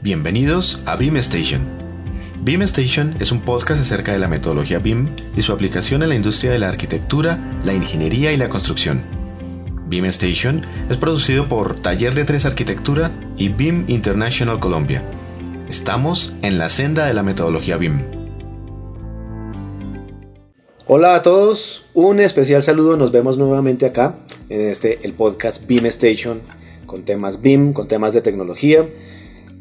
Bienvenidos a Beam Station. Beam Station es un podcast acerca de la metodología BIM y su aplicación en la industria de la arquitectura, la ingeniería y la construcción. Beam Station es producido por Taller de Tres Arquitectura y BIM International Colombia. Estamos en la senda de la metodología BIM. Hola a todos, un especial saludo, nos vemos nuevamente acá en este el podcast Beam Station con temas BIM, con temas de tecnología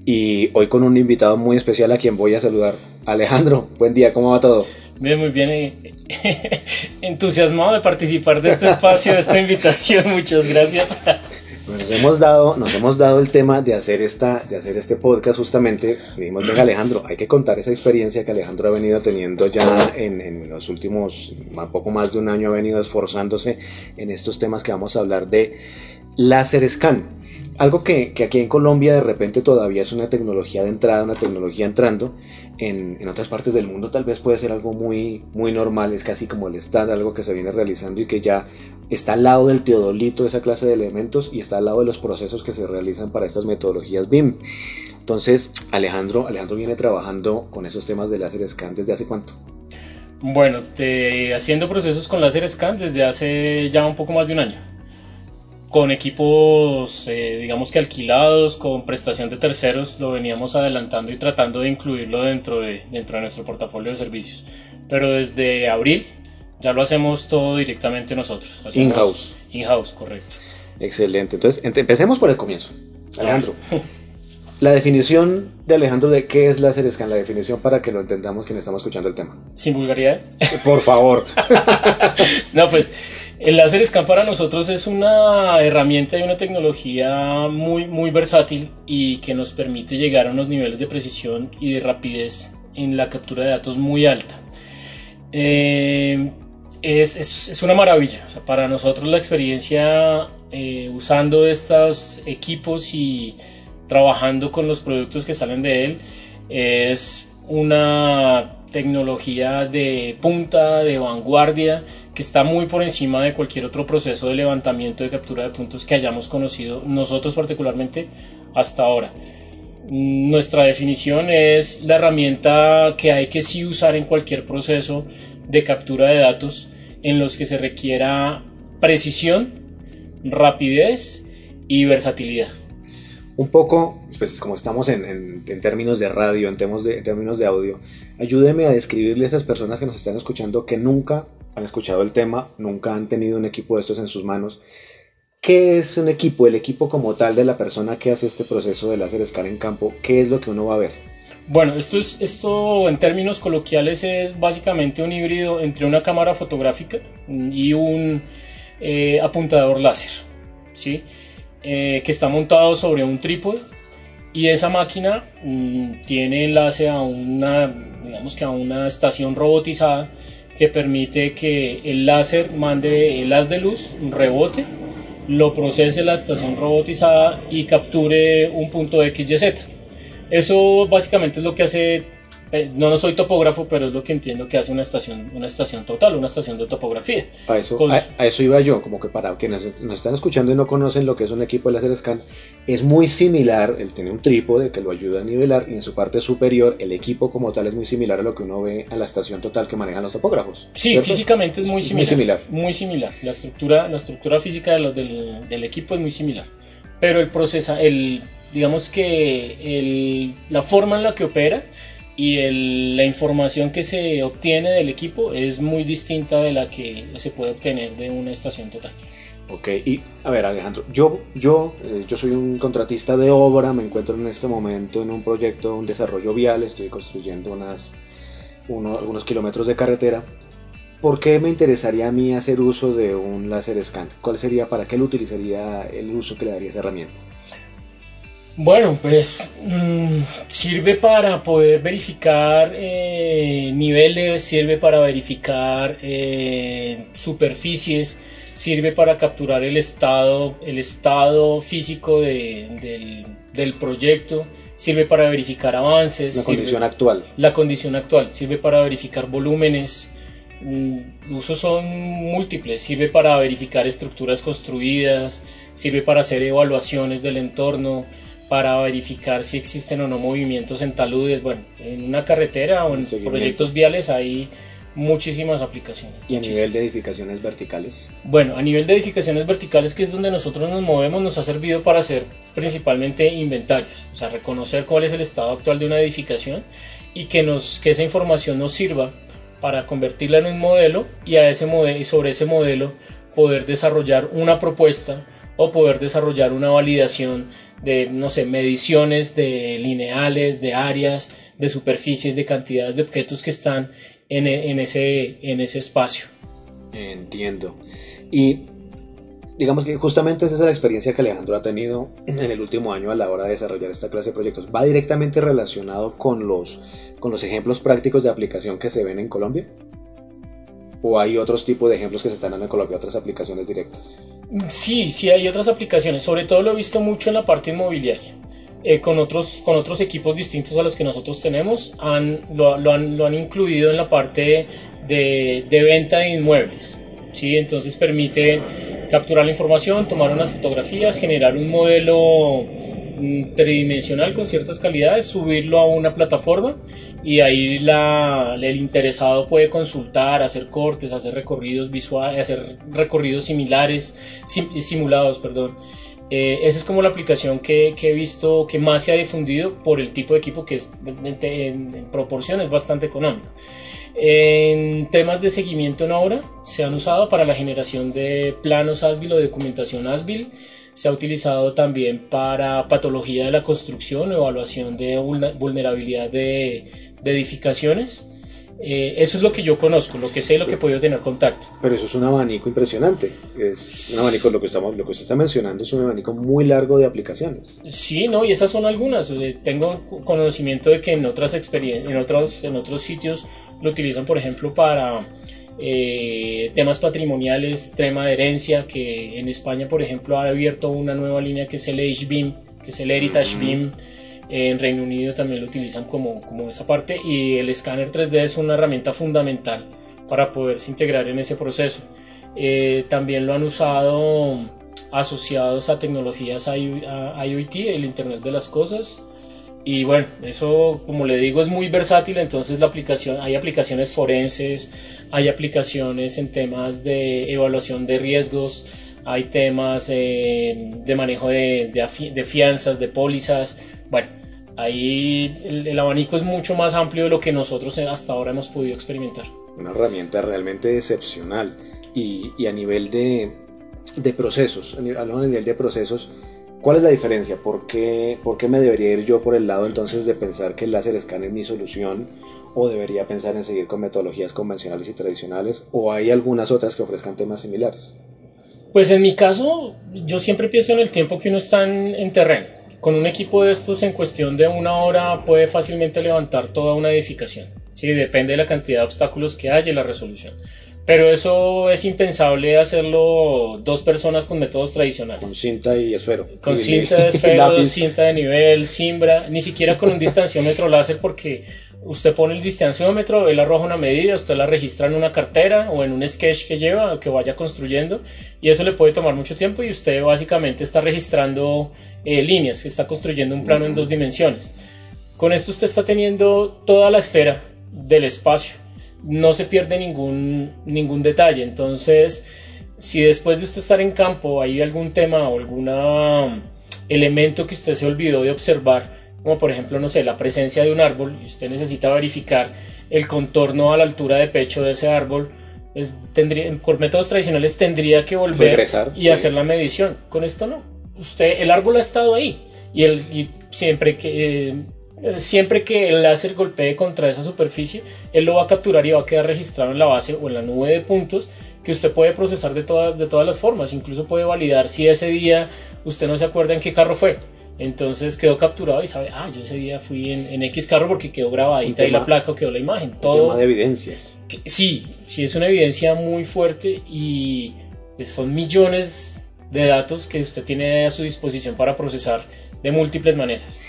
y hoy con un invitado muy especial a quien voy a saludar. Alejandro, buen día, ¿cómo va todo? Bien, muy bien. Entusiasmado de participar de este espacio, de esta invitación. Muchas gracias. Nos hemos dado, nos hemos dado el tema de hacer esta, de hacer este podcast justamente. Dijimos, venga Alejandro, hay que contar esa experiencia que Alejandro ha venido teniendo ya en, en los últimos, poco más de un año ha venido esforzándose en estos temas que vamos a hablar de láser scan algo que, aquí en Colombia de repente todavía es una tecnología de entrada, una tecnología entrando, en, otras partes del mundo tal vez puede ser algo muy, muy normal, es casi como el estándar, algo que se viene realizando y que ya está al lado del teodolito, esa clase de elementos, y está al lado de los procesos que se realizan para estas metodologías BIM. Entonces, Alejandro, Alejandro viene trabajando con esos temas de láser scan desde hace cuánto? Bueno, haciendo procesos con láser scan desde hace ya un poco más de un año con equipos, eh, digamos que alquilados, con prestación de terceros, lo veníamos adelantando y tratando de incluirlo dentro de, dentro de nuestro portafolio de servicios. Pero desde abril ya lo hacemos todo directamente nosotros. In-house. In-house, correcto. Excelente. Entonces, empecemos por el comienzo. Alejandro, la definición de Alejandro de qué es láser scan, la definición para que lo entendamos quienes estamos escuchando el tema. Sin vulgaridades. Por favor. no, pues el láser scan para nosotros es una herramienta y una tecnología muy, muy versátil y que nos permite llegar a unos niveles de precisión y de rapidez en la captura de datos muy alta. Eh, es, es, es, una maravilla. para nosotros la experiencia eh, usando estos equipos y trabajando con los productos que salen de él es una tecnología de punta, de vanguardia, está muy por encima de cualquier otro proceso de levantamiento de captura de puntos que hayamos conocido nosotros particularmente hasta ahora. Nuestra definición es la herramienta que hay que sí usar en cualquier proceso de captura de datos en los que se requiera precisión, rapidez y versatilidad un poco, pues como estamos en, términos de radio, en, de, en términos de audio, ayúdeme a describirle a esas personas que nos están escuchando que nunca han escuchado el tema, nunca han tenido un equipo de estos en sus manos. ¿Qué es un equipo? El equipo como tal de la persona que hace este proceso de láser escala en campo, ¿qué es lo que uno va a ver? Bueno, esto, es, esto en términos coloquiales es básicamente un híbrido entre una cámara fotográfica y un eh, apuntador láser. ¿sí? Eh, que está montado sobre un trípode y esa máquina mm, tiene enlace a una, digamos que a una estación robotizada que permite que el láser mande el haz de luz, un rebote, lo procese la estación robotizada y capture un punto X, Y, Z. Eso básicamente es lo que hace eh, no, no soy topógrafo, pero es lo que entiendo que hace una estación, una estación total, una estación de topografía. A eso, a, eso iba yo, como que para quienes nos están escuchando y no conocen lo que es un equipo de láser scan, es muy similar, él tiene un trípode que lo ayuda a nivelar y en su parte superior el equipo como tal es muy similar a lo que uno ve a la estación total que manejan los topógrafos. Sí, físicamente es muy similar, muy similar. Muy similar. La estructura, la estructura física del, del, equipo es muy similar. Pero el proceso, el, digamos que el, la forma en la que opera y la información que se obtiene del equipo es muy distinta de la que se puede obtener de una estación total. Ok, y a ver Alejandro, yo, yo, eh, yo soy un contratista de obra, me encuentro en este momento en un proyecto, un desarrollo vial, estoy construyendo unas, algunos kilómetros de carretera. ¿Por qué me interesaría a mí hacer uso de un láser scan? ¿Cuál sería, para qué lo utilizaría el uso que le daría esa herramienta? Bueno, pues mm, sirve para poder verificar eh, niveles, sirve para verificar eh, superficies, sirve para capturar el estado, el estado físico del, proyecto, sirve para verificar avances. La condición actual. La condición actual, sirve para verificar volúmenes, mm, usos son múltiples. Sirve para verificar estructuras construidas, sirve para hacer evaluaciones del entorno, para verificar si existen o no movimientos en taludes. Bueno, en una carretera o en proyectos viales hay muchísimas aplicaciones. ¿Y a nivel de edificaciones verticales? Bueno, a nivel de edificaciones verticales, que es donde nosotros nos movemos, nos ha servido para hacer principalmente inventarios, o sea, reconocer cuál es el estado actual de una edificación y que, nos, que esa información nos sirva para convertirla en un modelo y, a ese modelo, sobre ese modelo poder desarrollar una propuesta o poder desarrollar una validación de, no sé, mediciones de lineales, de áreas, de superficies, de cantidades de objetos que están en, en, ese, en ese espacio. Entiendo. Y digamos que justamente esa es la experiencia que Alejandro ha tenido en el último año a la hora de desarrollar esta clase de proyectos. ¿Va directamente relacionado con los, con los ejemplos prácticos de aplicación que se ven en Colombia? ¿O hay otros tipos de ejemplos que se están dando en Colombia, otras aplicaciones directas? Sí, sí hay otras aplicaciones. Sobre todo lo he visto mucho en la parte inmobiliaria. Eh, con, otros, con otros equipos distintos a los que nosotros tenemos, han, lo, lo, han, lo han incluido en la parte de, de venta de inmuebles. ¿sí? Entonces permite capturar la información, tomar unas fotografías, generar un modelo tridimensional con ciertas calidades, subirlo a una plataforma y ahí el interesado puede consultar, hacer cortes, hacer recorridos visuales, hacer recorridos similares, simulados, perdón. Eh, esa es como la aplicación que, he visto que más se ha difundido por el tipo de equipo que es, en, en proporción es bastante económico. En temas de seguimiento en obra se han usado para la generación de planos ASBIL o documentación ASBIL. Se ha utilizado también para patología de la construcción o evaluación de vulnerabilidad de, de edificaciones. Eh, eso es lo que yo conozco, lo que sé, lo que he podido tener contacto. Pero eso es un abanico impresionante. Es un abanico, lo que, estamos, lo que usted está mencionando es un abanico muy largo de aplicaciones. Sí, no, y esas son algunas. Tengo conocimiento de que en otras experiencias, en otros, en otros sitios lo utilizan, por ejemplo, para eh, temas patrimoniales, tema de herencia, que en España, por ejemplo, ha abierto una nueva línea que es el HBIM, que es el Heritage BIM en Reino Unido también lo utilizan como, como esa parte y el escáner 3D es una herramienta fundamental para poderse integrar en ese proceso. Eh, también lo han usado asociados a tecnologías IoT, el Internet de las Cosas. Y bueno, eso como le digo es muy versátil, entonces la aplicación, hay aplicaciones forenses, hay aplicaciones en temas de evaluación de riesgos, hay temas eh, de manejo de, de, de, fianzas, de pólizas. Bueno, Ahí el, abanico es mucho más amplio de lo que nosotros hasta ahora hemos podido experimentar. Una herramienta realmente excepcional. Y, y a nivel de, de procesos, hablando a nivel de procesos, ¿cuál es la diferencia? ¿Por qué, ¿Por qué me debería ir yo por el lado entonces de pensar que el láser escáner es mi solución? ¿O debería pensar en seguir con metodologías convencionales y tradicionales? ¿O hay algunas otras que ofrezcan temas similares? Pues en mi caso, yo siempre pienso en el tiempo que uno está en, en terreno con un equipo de estos en cuestión de una hora puede fácilmente levantar toda una edificación. Sí, depende de la cantidad de obstáculos que haya y la resolución. Pero eso es impensable hacerlo dos personas con métodos tradicionales. Con cinta y esfero. Con cinta de esfero, cinta de nivel, simbra, ni siquiera con un distanciómetro láser porque usted pone el distanciómetro, él arroja una medida, usted la registra en una cartera o en un sketch que lleva, que vaya construyendo, y eso le puede tomar mucho tiempo y usted básicamente está registrando eh, líneas, está construyendo un plano en dos dimensiones. Con esto usted está teniendo toda la esfera del espacio, no se pierde ningún, ningún detalle, entonces si después de usted estar en campo hay algún tema o algún elemento que usted se olvidó de observar, como por ejemplo, no sé, la presencia de un árbol y usted necesita verificar el contorno a la altura de pecho de ese árbol, es, tendría, con métodos tradicionales tendría que volver y hacer la medición. Con esto no. Usted, el árbol ha estado ahí y, el, y siempre que... Eh, siempre que el láser golpee contra esa superficie, él lo va a capturar y va a quedar registrado en la base o en la nube de puntos que usted puede procesar de todas, de todas las formas. Incluso puede validar si ese día usted no se acuerda en qué carro fue entonces quedó capturado y sabe, ah, yo ese día fui en, en X carro porque quedó grabadita ahí la placa o quedó la imagen. Todo. tema de evidencias. sí, sí, es una evidencia muy fuerte y pues, son millones de datos que usted tiene a su disposición para procesar de múltiples maneras.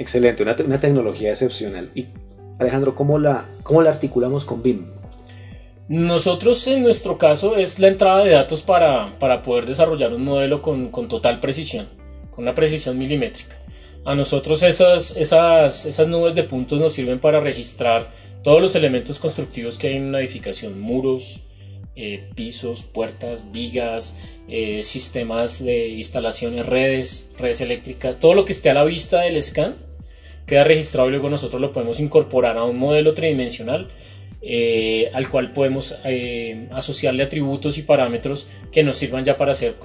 Excelente, una, tecnología excepcional. Y Alejandro, ¿cómo la, ¿cómo la articulamos con BIM? Nosotros en nuestro caso es la entrada de datos para, para poder desarrollar un modelo con, con, total precisión, con una precisión milimétrica. A nosotros esas, esas, esas nubes de puntos nos sirven para registrar todos los elementos constructivos que hay en una edificación, muros, eh, pisos, puertas, vigas, eh, sistemas de instalaciones, redes, redes eléctricas, todo lo que esté a la vista del scan queda registrado y luego nosotros lo podemos incorporar a un modelo tridimensional eh, al cual podemos asociarle atributos y parámetros que nos sirvan ya para hacer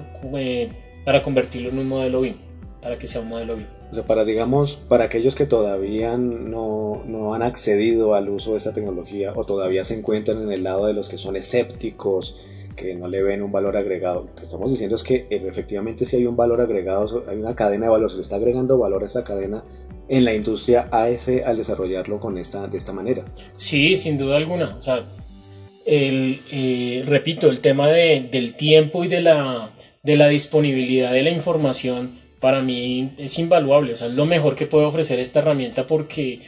para convertirlo en un modelo BIM, para que sea un modelo BIM. O sea, para, digamos, para aquellos que todavía no, no, han accedido al uso de esta tecnología o todavía se encuentran en el lado de los que son escépticos, que no le ven un valor agregado, lo que estamos diciendo es que eh, efectivamente si hay un valor agregado, hay una cadena de valor, se le está agregando valor a esa cadena en la industria a ese al desarrollarlo con esta, de esta manera. Sí, sin duda alguna. O sea, el, eh, repito, el tema de, del tiempo y de la, de la disponibilidad de la información para mí es invaluable, o sea, es lo mejor que puede ofrecer esta herramienta porque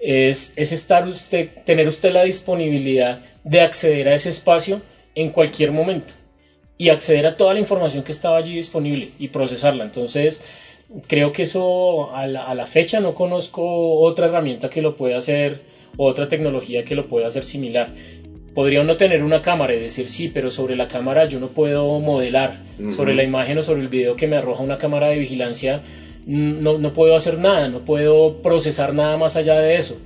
es, es estar usted, tener usted la disponibilidad de acceder a ese espacio en cualquier momento y acceder a toda la información que estaba allí disponible y procesarla. Entonces, creo que eso a la, a la fecha no conozco otra herramienta que lo pueda hacer, otra tecnología que lo pueda hacer similar podría uno tener una cámara y decir sí, pero sobre la cámara yo no puedo modelar, sobre la imagen o sobre el video que me arroja una cámara de vigilancia, no, no puedo hacer nada, no puedo procesar nada más allá de eso.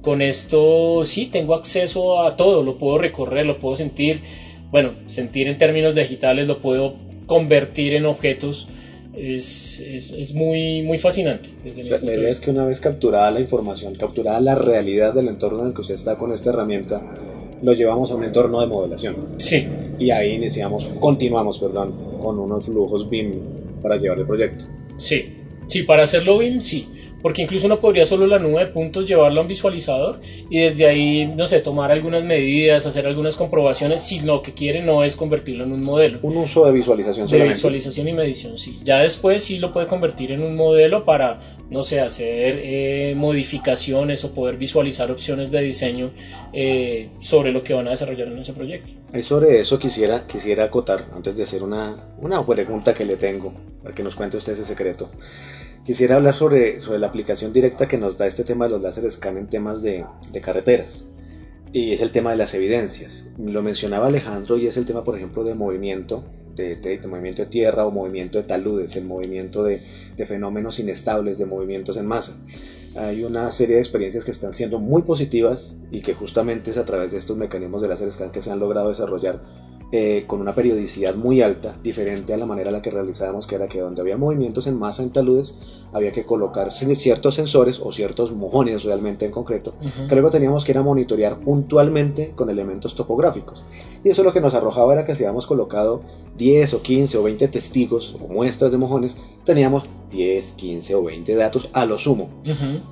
Con esto sí tengo acceso a todo, lo puedo recorrer, lo puedo sentir, bueno, sentir en términos digitales, lo puedo convertir en objetos. Es, es, es muy, muy fascinante. la idea es que una vez capturada la información, capturada la realidad del entorno en el que usted está con esta herramienta, lo llevamos a un entorno de modelación. Sí. Y ahí iniciamos, continuamos, perdón, con unos flujos BIM para llevar el proyecto. Sí, sí, para hacerlo BIM, sí porque incluso uno podría solo la nube de puntos llevarla a un visualizador y desde ahí, no sé, tomar algunas medidas, hacer algunas comprobaciones si lo que quiere no es convertirlo en un modelo. Un uso de visualización De visualización y medición, sí. Ya después sí lo puede convertir en un modelo para, no sé, hacer eh, modificaciones o poder visualizar opciones de diseño eh, sobre lo que van a desarrollar en ese proyecto. Y sobre eso quisiera, quisiera acotar, antes de hacer una, una pregunta que le tengo, para que nos cuente usted ese secreto. Quisiera hablar sobre, sobre la aplicación directa que nos da este tema de los láser scan en temas de, de carreteras. Y es el tema de las evidencias. Lo mencionaba Alejandro y es el tema, por ejemplo, de movimiento, de, de, movimiento de tierra o movimiento de taludes, el movimiento de, de, fenómenos inestables, de movimientos en masa. Hay una serie de experiencias que están siendo muy positivas y que justamente es a través de estos mecanismos de láser scan que se han logrado desarrollar eh, con una periodicidad muy alta, diferente a la manera en la que realizábamos, que era que donde había movimientos en masa en taludes, había que colocar ciertos sensores o ciertos mojones realmente en concreto, que luego teníamos que ir a monitorear puntualmente con elementos topográficos. Y eso lo que nos arrojaba era que si habíamos colocado 10 o 15 o 20 testigos o muestras de mojones, teníamos 10, 15 o 20 datos a lo sumo.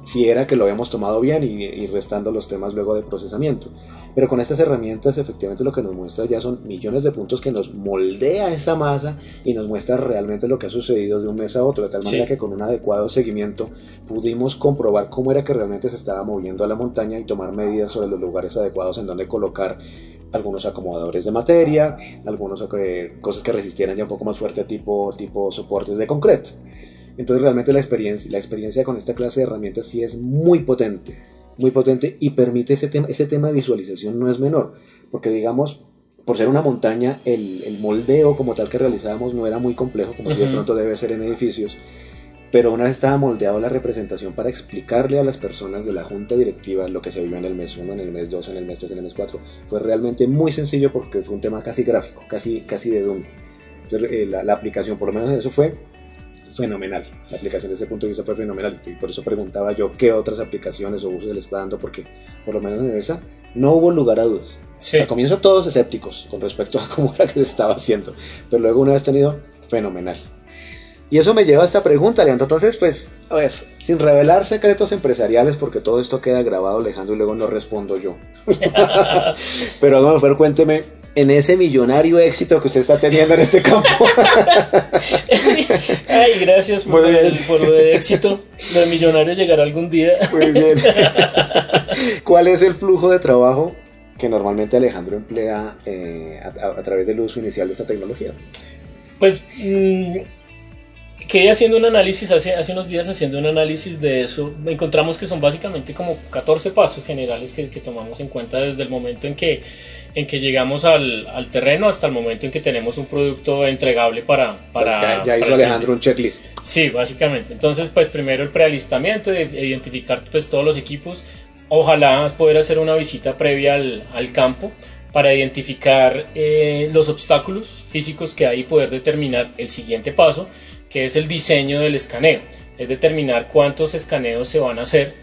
Si era que lo habíamos tomado bien y, y restando los temas luego de procesamiento. Pero con estas herramientas efectivamente lo que nos muestra ya son millones de puntos que nos moldea esa masa y nos muestra realmente lo que ha sucedido de un mes a otro, de tal manera que con un adecuado seguimiento pudimos comprobar cómo era que realmente se estaba moviendo a la montaña y tomar medidas sobre los lugares adecuados en donde colocar algunos acomodadores de materia, algunas eh, cosas que resistieran ya un poco más fuerte tipo, tipo soportes de concreto. Entonces realmente la experiencia, la experiencia con esta clase de herramientas sí es muy potente muy potente y permite ese tema, ese tema de visualización no es menor, porque digamos, por ser una montaña, el, el moldeo como tal que realizábamos no era muy complejo, como si de pronto debe ser en edificios, pero una vez estaba moldeado la representación para explicarle a las personas de la junta directiva lo que se vivió en el mes 1, en el mes 2, en el mes 3, en el mes 4, fue realmente muy sencillo porque fue un tema casi gráfico, casi, casi de Doom. Entonces, eh, la, la aplicación, por lo menos en eso fue fenomenal. La aplicación desde ese punto de vista fue fenomenal. Y por eso preguntaba yo qué otras aplicaciones o usos le está dando, porque por lo menos en esa no hubo lugar a dudas. Sí. Al comienzo todos escépticos con respecto a cómo era que se estaba haciendo. Pero luego una vez tenido, fenomenal. Y eso me lleva a esta pregunta, Leandro. Entonces, pues, a ver, sin revelar secretos empresariales, porque todo esto queda grabado, Alejandro, y luego no respondo yo. Pero, bueno, ver, cuénteme, en ese millonario éxito que usted está teniendo en este campo. Ay, gracias por, el, por el éxito. Lo millonario llegará algún día. Muy bien. ¿Cuál es el flujo de trabajo que normalmente Alejandro emplea eh, a, través del uso inicial de esta tecnología? Pues mm, quedé haciendo un análisis hace, hace unos días, haciendo un análisis de eso. Encontramos que son básicamente como 14 pasos generales que, que tomamos en cuenta desde el momento en que, en que llegamos al, al, terreno hasta el momento en que tenemos un producto entregable para... para ya, hizo Alejandro un checklist. Sí, básicamente. Entonces, pues primero el prealistamiento, identificar pues todos los equipos. Ojalá poder hacer una visita previa al, al campo para identificar eh, los obstáculos físicos que hay y poder determinar el siguiente paso que es el diseño del escaneo, es determinar cuántos escaneos se van a hacer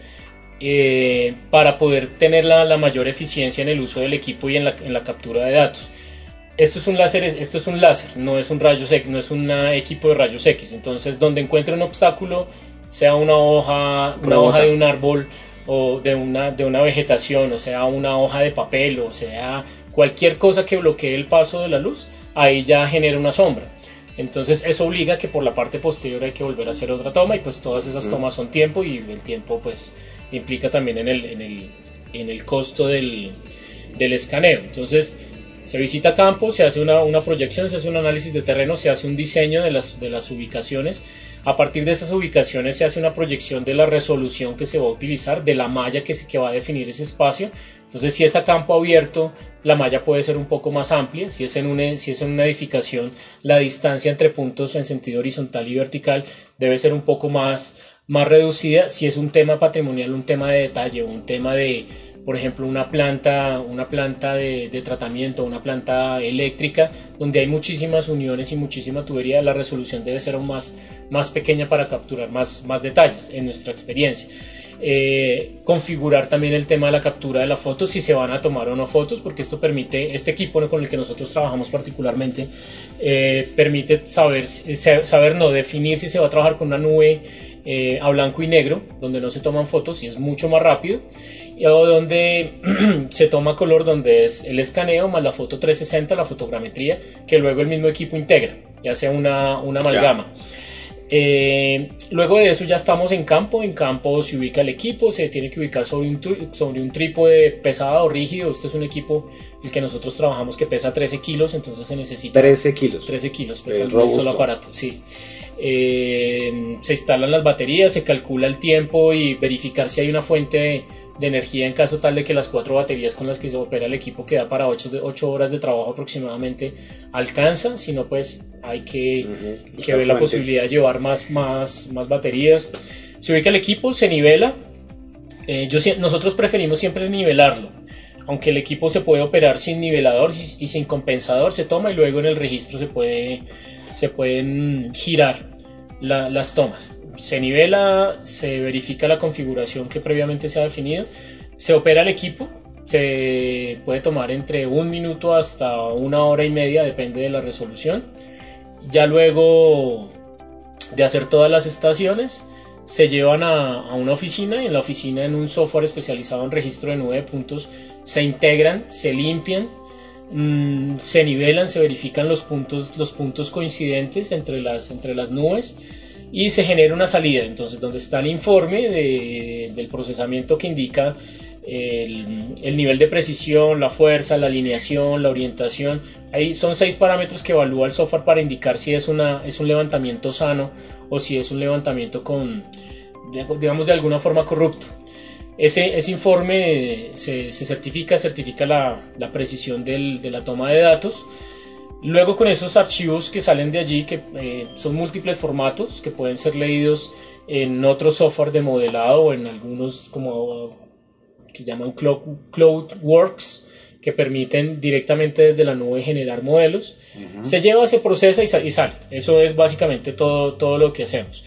eh, para poder tener la, mayor eficiencia en el uso del equipo y en la, captura de datos. Esto es un láser, esto es un láser, no es un rayos X, no es un equipo de rayos X. Entonces, donde encuentre un obstáculo, sea una hoja, una, hoja de un árbol o de una, de una vegetación, o sea una hoja de papel, o sea cualquier cosa que bloquee el paso de la luz, ahí ya genera una sombra. Entonces eso obliga que por la parte posterior hay que volver a hacer otra toma y pues todas esas tomas son tiempo y el tiempo pues implica también en el, en el, en el costo del, del, escaneo. Entonces se visita campo, se hace una, una, proyección, se hace un análisis de terreno, se hace un diseño de las, de las ubicaciones. A partir de esas ubicaciones se hace una proyección de la resolución que se va a utilizar, de la malla que, se, que va a definir ese espacio entonces, si es a campo abierto, la malla puede ser un poco más amplia. Si es en una, si es en una edificación, la distancia entre puntos en sentido horizontal y vertical debe ser un poco más, más reducida. Si es un tema patrimonial, un tema de detalle, un tema de, por ejemplo, una planta, una planta de, de, tratamiento, una planta eléctrica, donde hay muchísimas uniones y muchísima tubería, la resolución debe ser aún más, más pequeña para capturar más, más detalles en nuestra experiencia. Eh, configurar también el tema de la captura de la foto, si se van a tomar o no fotos, porque esto permite, este equipo con el que nosotros trabajamos particularmente, eh, permite saber, saber, no, definir si se va a trabajar con una nube eh, a blanco y negro, donde no se toman fotos y es mucho más rápido, o donde se toma color, donde es el escaneo más la foto 360, la fotogrametría, que luego el mismo equipo integra, ya sea una, una amalgama. Eh, luego de eso ya estamos en campo, en campo se ubica el equipo, se tiene que ubicar sobre un, sobre un trípode pesado o rígido, este es un equipo el que nosotros trabajamos que pesa 13 kilos, entonces se necesita... 13 kilos. 13 kilos pesa el solo aparato, sí. Eh, se instalan las baterías, se calcula el tiempo y verificar si hay una fuente de, energía en caso tal de que las cuatro baterías con las que se opera el equipo queda para 8, horas de trabajo aproximadamente alcanza, si no pues hay que, ver la posibilidad de llevar más, más, más baterías. Se ubica el equipo, se nivela, eh, yo, nosotros preferimos siempre nivelarlo, aunque el equipo se puede operar sin nivelador y, sin compensador, se toma y luego en el registro se, puede, se pueden girar las tomas se nivela, se verifica la configuración que previamente se ha definido, se opera el equipo, se puede tomar entre un minuto hasta una hora y media, depende de la resolución. Ya luego de hacer todas las estaciones, se llevan a, una oficina y en la oficina en un software especializado en registro de nube puntos se integran, se limpian, mm, se nivelan, se verifican los puntos, los puntos coincidentes entre las, entre las nubes y se genera una salida. Entonces, donde está el informe del procesamiento que indica el, nivel de precisión, la fuerza, la alineación, la orientación. Ahí son seis parámetros que evalúa el software para indicar si es, una, es un levantamiento sano o si es un levantamiento con, digamos, de alguna forma corrupto. Ese, ese informe se, certifica, certifica la, precisión de la toma de datos Luego con esos archivos que salen de allí, que eh, son múltiples formatos, que pueden ser leídos en otro software de modelado o en algunos como que llaman CloudWorks, que permiten directamente desde la nube generar modelos. Se lleva, se procesa y, sale. Eso es básicamente todo, todo lo que hacemos.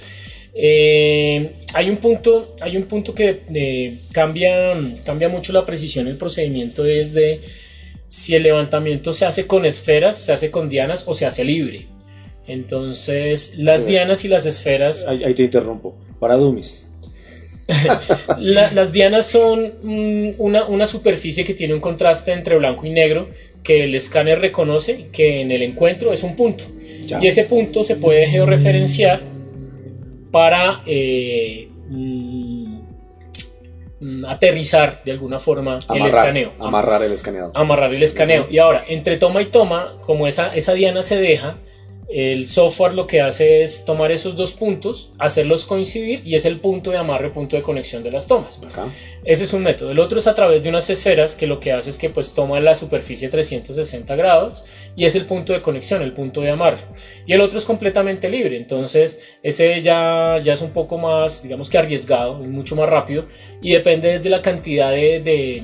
Eh, hay, un punto, hay un punto que eh, cambia, cambia mucho la precisión del procedimiento, es de si el levantamiento se hace con esferas, se hace con dianas o se hace libre. Entonces, las dianas y las esferas. Ahí, te interrumpo. Para dummies. las dianas son mm, una, superficie que tiene un contraste entre blanco y negro que el escáner reconoce que en el encuentro es un punto. Y ese punto se puede georreferenciar para eh, aterrizar de alguna forma el escaneo. Amarrar el escaneado. Amarrar el escaneo. Y ahora, entre toma y toma, como esa, esa diana se deja, el software lo que hace es tomar esos dos puntos, hacerlos coincidir y es el punto de amarre, punto de conexión de las tomas. Ese es un método. El otro es a través de unas esferas que lo que hace es que pues toma la superficie 360 grados y es el punto de conexión, el punto de amarre. Y el otro es completamente libre. Entonces ese ya, ya es un poco más, digamos que arriesgado, mucho más rápido y depende desde la cantidad de, de,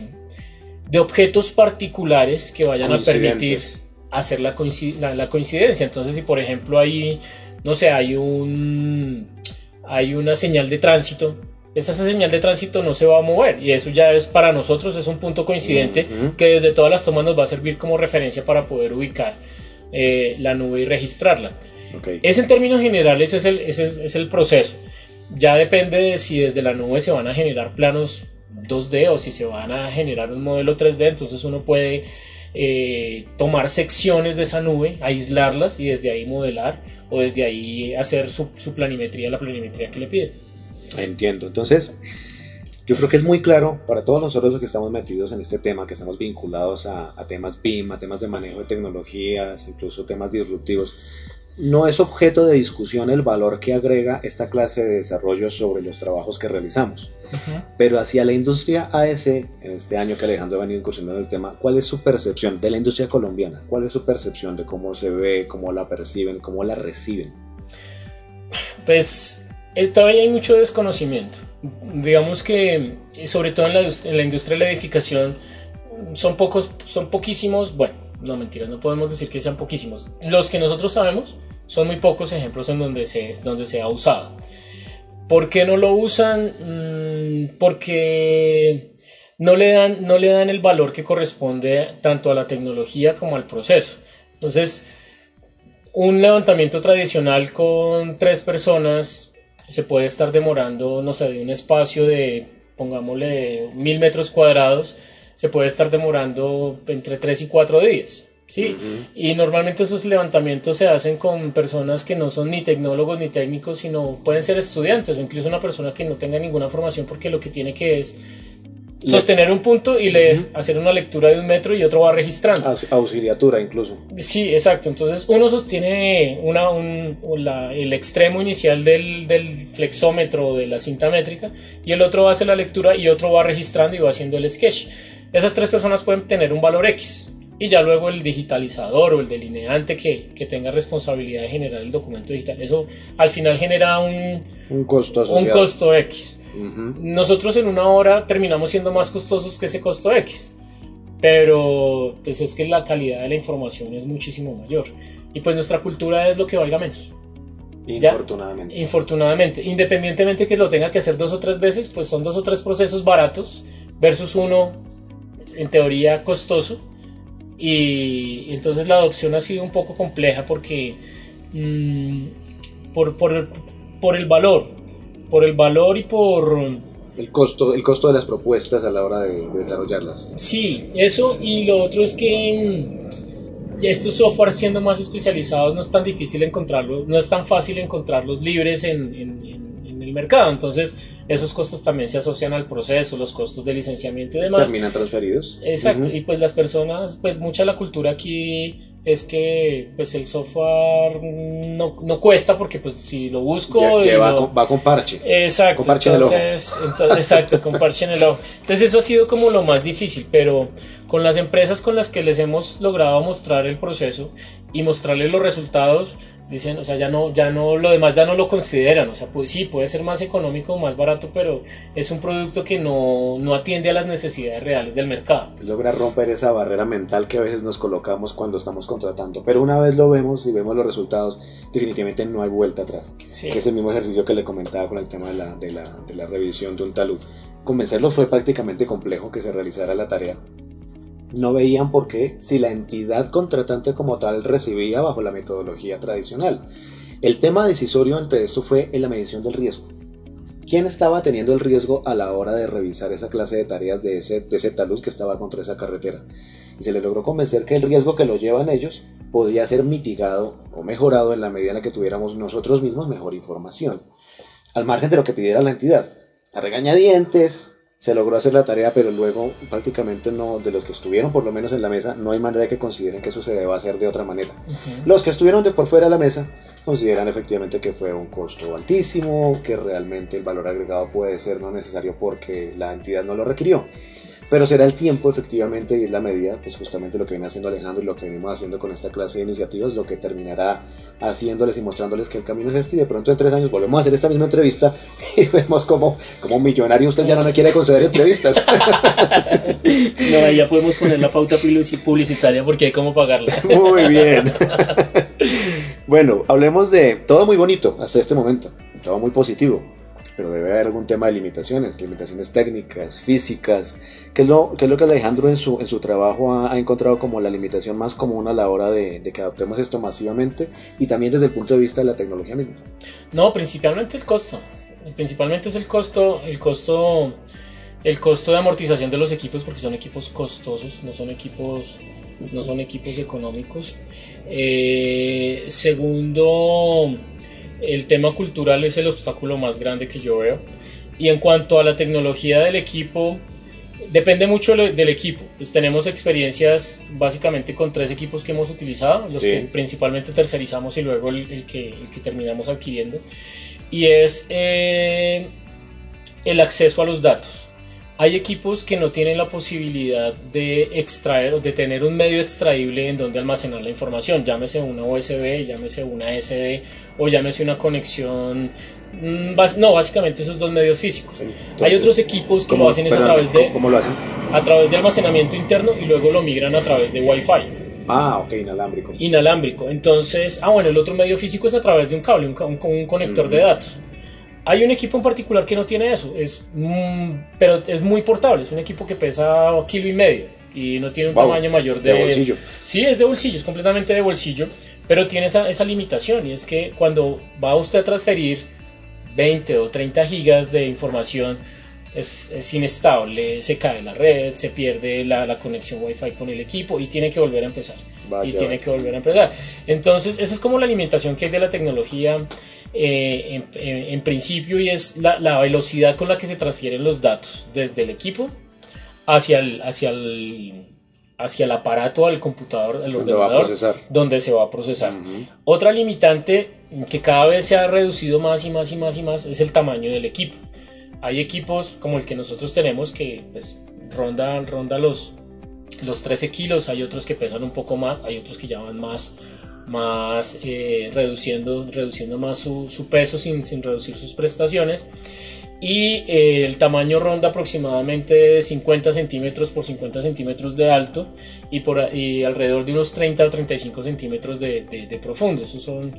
de objetos particulares que vayan a permitir hacer la, la, coincidencia. Entonces, si por ejemplo hay, no sé, hay un hay una señal de tránsito, esa señal de tránsito no se va a mover y eso ya es para nosotros es un punto coincidente que desde todas las tomas nos va a servir como referencia para poder ubicar eh, la nube y registrarla. Okay. Ese en términos generales es el, ese es el proceso. Ya depende de si desde la nube se van a generar planos 2D o si se van a generar un modelo 3D, entonces uno puede eh, tomar secciones de esa nube, aislarlas y desde ahí modelar o desde ahí hacer su, planimetría, la planimetría que le pide. Entiendo, entonces yo creo que es muy claro para todos nosotros que estamos metidos en este tema, que estamos vinculados a, a temas BIM, a temas de manejo de tecnologías, incluso temas disruptivos, no es objeto de discusión el valor que agrega esta clase de desarrollo sobre los trabajos que realizamos. Pero hacia la industria AS, en este año que Alejandro ha venido incursionando en el tema, ¿cuál es su percepción de la industria colombiana? ¿Cuál es su percepción de cómo se ve, cómo la perciben, cómo la reciben? Pues eh, todavía hay mucho desconocimiento. Digamos que, eh, sobre todo en la, en la industria de la edificación, son pocos, son poquísimos, bueno, no mentiras, no podemos decir que sean poquísimos. Los que nosotros sabemos son muy pocos ejemplos en donde se, donde se ha usado. ¿Por qué no lo usan? Mm, porque no le, dan, no le dan el valor que corresponde tanto a la tecnología como al proceso. Entonces, un levantamiento tradicional con tres personas se puede estar demorando, no sé, de un espacio de, pongámosle, mil metros cuadrados se puede estar demorando entre 3 y 4 días. ¿sí? Y normalmente esos levantamientos se hacen con personas que no son ni tecnólogos ni técnicos, sino pueden ser estudiantes o incluso una persona que no tenga ninguna formación porque lo que tiene que es sostener un punto y leer, hacer una lectura de un metro y otro va registrando. Auxiliatura incluso. Sí, exacto. Entonces uno sostiene una, un, el extremo inicial del, del, flexómetro de la cinta métrica y el otro hace la lectura y otro va registrando y va haciendo el sketch. Esas tres personas pueden tener un valor X y ya luego el digitalizador o el delineante que, que tenga responsabilidad de generar el documento digital. Eso al final genera un, un costo, un costo X. Nosotros en una hora terminamos siendo más costosos que ese costo X. Pero pues es que la calidad de la información es muchísimo mayor. Y pues nuestra cultura es lo que valga menos. Infortunadamente. Infortunadamente. Independientemente que lo tenga que hacer dos o tres veces, pues son dos o tres procesos baratos versus uno en teoría costoso y entonces la adopción ha sido un poco compleja porque mm, por, por, por, el valor, por el valor y por... El costo, el costo de las propuestas a la hora de, desarrollarlas. Sí, eso y lo otro es que mm, estos software siendo más especializados no es tan difícil encontrarlos, no es tan fácil encontrarlos libres en, en el mercado. Entonces esos costos también se asocian al proceso, los costos de licenciamiento y demás. Terminan transferidos. Exacto, y pues las personas, pues mucha la cultura aquí es que pues el software no, no cuesta porque pues si lo busco... va, con, va, con, parche. Exacto, con parche entonces, en el ojo. exacto, con parche en el ojo. Entonces eso ha sido como lo más difícil, pero con las empresas con las que les hemos logrado mostrar el proceso y mostrarles los resultados, dicen, o sea, ya no, ya no, lo demás ya no lo consideran, o sea, pues sí, puede ser más económico o más barato, pero es un producto que no, no atiende a las necesidades reales del mercado. Logra romper esa barrera mental que a veces nos colocamos cuando estamos contratando, pero una vez lo vemos y vemos los resultados, definitivamente no hay vuelta atrás. Sí. Que es el mismo ejercicio que le comentaba con el tema de la, de la, de la revisión de un talud. Convencerlos fue prácticamente complejo que se realizara la tarea, no veían por qué si la entidad contratante como tal recibía bajo la metodología tradicional. El tema decisorio ante esto fue en la medición del riesgo. ¿Quién estaba teniendo el riesgo a la hora de revisar esa clase de tareas de ese, de ese talud que estaba contra esa carretera? Y se le logró convencer que el riesgo que lo llevan ellos podía ser mitigado o mejorado en la medida en la que tuviéramos nosotros mismos mejor información, al margen de lo que pidiera la entidad. A regañadientes, se logró hacer la tarea, pero luego prácticamente no, de los que estuvieron por lo menos en la mesa, no hay manera de que consideren que eso se deba hacer de otra manera. Los que estuvieron de por fuera de la mesa consideran efectivamente que fue un costo altísimo, que realmente el valor agregado puede ser no necesario porque la entidad no lo requirió. Pero será el tiempo, efectivamente, y es la medida, pues justamente lo que viene haciendo Alejandro y lo que venimos haciendo con esta clase de iniciativas, lo que terminará haciéndles y mostrándoles que el camino es este. Y de pronto en tres años volvemos a hacer esta misma entrevista y vemos como, como millonario usted ya no me quiere conceder entrevistas. no, ya podemos poner la pauta publicitaria porque hay cómo pagarla. Muy bien. Bueno, hablemos de todo muy bonito hasta este momento, todo muy positivo pero debe haber algún tema de limitaciones, limitaciones técnicas, físicas, que es lo que, es lo que Alejandro en su, en su trabajo ha, encontrado como la limitación más común a la hora de, que adoptemos esto masivamente y también desde el punto de vista de la tecnología misma. No, principalmente el costo. Principalmente es el costo, el costo, el costo de amortización de los equipos porque son equipos costosos, no son equipos, no son equipos económicos. Eh, segundo, el tema cultural es el obstáculo más grande que yo veo. Y en cuanto a la tecnología del equipo, depende mucho del equipo. Pues tenemos experiencias básicamente con tres equipos que hemos utilizado, los que principalmente tercerizamos y luego el, que, terminamos adquiriendo. Y es eh, el acceso a los datos. Hay equipos que no tienen la posibilidad de extraer o de tener un medio extraíble en donde almacenar la información, llámese una USB, llámese una SD o llámese una conexión. Mm, no, básicamente esos dos medios físicos. Hay otros equipos que lo hacen a través de. ¿Cómo lo hacen? A través de almacenamiento interno y luego lo migran a través de Wi-Fi. Ah, ok, inalámbrico. Inalámbrico. Entonces, ah, bueno, el otro medio físico es a través de un cable, un, un, conector de datos. Hay un equipo en particular que no tiene eso, es, mm, pero es muy portable, es un equipo que pesa kilo y medio y no tiene un tamaño mayor de, de, bolsillo. Sí, es de bolsillo, es completamente de bolsillo, pero tiene esa, esa limitación y es que cuando va usted a transferir 20 o 30 gigas de información, es, es, inestable, se cae la red, se pierde la, la, conexión wifi con el equipo y tiene que volver a empezar. y tiene que volver a empezar. Entonces, esa es como la alimentación que hay de la tecnología eh, en, principio y es la, la, velocidad con la que se transfieren los datos desde el equipo hacia el, hacia el, hacia el aparato, al computador, al ordenador, donde se va a procesar. Otra limitante que cada vez se ha reducido más y más y más y más es el tamaño del equipo. Hay equipos como el que nosotros tenemos que pues, ronda, ronda los, los 13 kilos, hay otros que pesan un poco más, hay otros que ya van más, más eh, reduciendo, reduciendo más su, su peso sin, sin, reducir sus prestaciones. Y eh, el tamaño ronda aproximadamente 50 centímetros por 50 centímetros de alto y, por, y alrededor de unos 30 o 35 centímetros de, de, de profundo. Esos son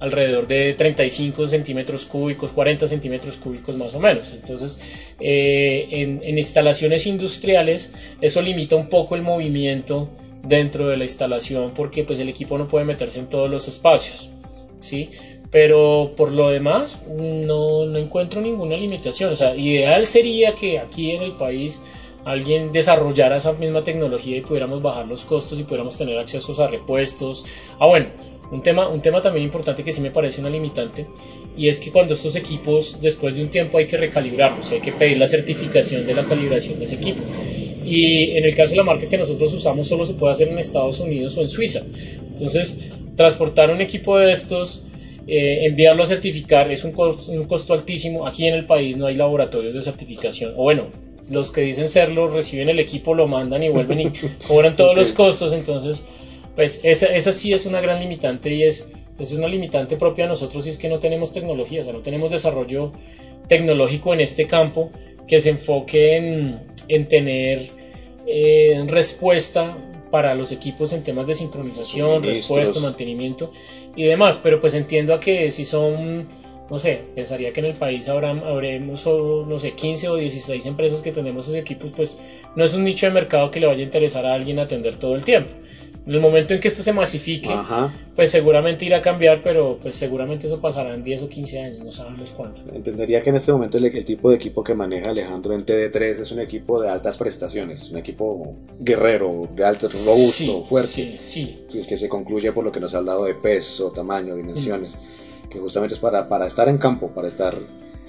alrededor de 35 centímetros cúbicos, 40 centímetros cúbicos más o menos. Entonces, eh, en, instalaciones industriales eso limita un poco el movimiento dentro de la instalación porque pues el equipo no puede meterse en todos los espacios, ¿sí? Pero por lo demás no, no encuentro ninguna limitación. O sea, ideal sería que aquí en el país alguien desarrollara esa misma tecnología y pudiéramos bajar los costos y pudiéramos tener acceso a repuestos. Ah, bueno, un tema, un tema también importante que sí me parece una limitante y es que cuando estos equipos después de un tiempo hay que recalibrarlos, hay que pedir la certificación de la calibración de ese equipo. Y en el caso de la marca que nosotros usamos solo se puede hacer en Estados Unidos o en Suiza. Entonces, transportar un equipo de estos, eh, enviarlo a certificar es un costo, un costo altísimo. Aquí en el país no hay laboratorios de certificación. O bueno, los que dicen serlo reciben el equipo, lo mandan y vuelven y cobran todos los costos. Entonces, pues esa, esa sí es una gran limitante y es, es una limitante propia a nosotros y es que no tenemos tecnología, o sea, no tenemos desarrollo tecnológico en este campo que se enfoque en, en tener eh, respuesta para los equipos en temas de sincronización, respuesta, mantenimiento y demás, pero pues entiendo a que si son no sé, pensaría que en el país habrá, habremos, no sé, 15 o 16 empresas que tenemos esos equipos, pues no es un nicho de mercado que le vaya a interesar a alguien atender todo el tiempo. En el momento en que esto se masifique, pues seguramente irá a cambiar, pero pues seguramente eso pasará en 10 o 15 años, no sabemos cuánto. Entendería que en este momento el, tipo de equipo que maneja Alejandro en TD3 es un equipo de altas prestaciones, un equipo guerrero, de altas, robusto, fuerte. Sí, sí. Es que se concluye por lo que nos ha hablado de peso, tamaño, dimensiones, mm. que justamente es para, para estar en campo, para estar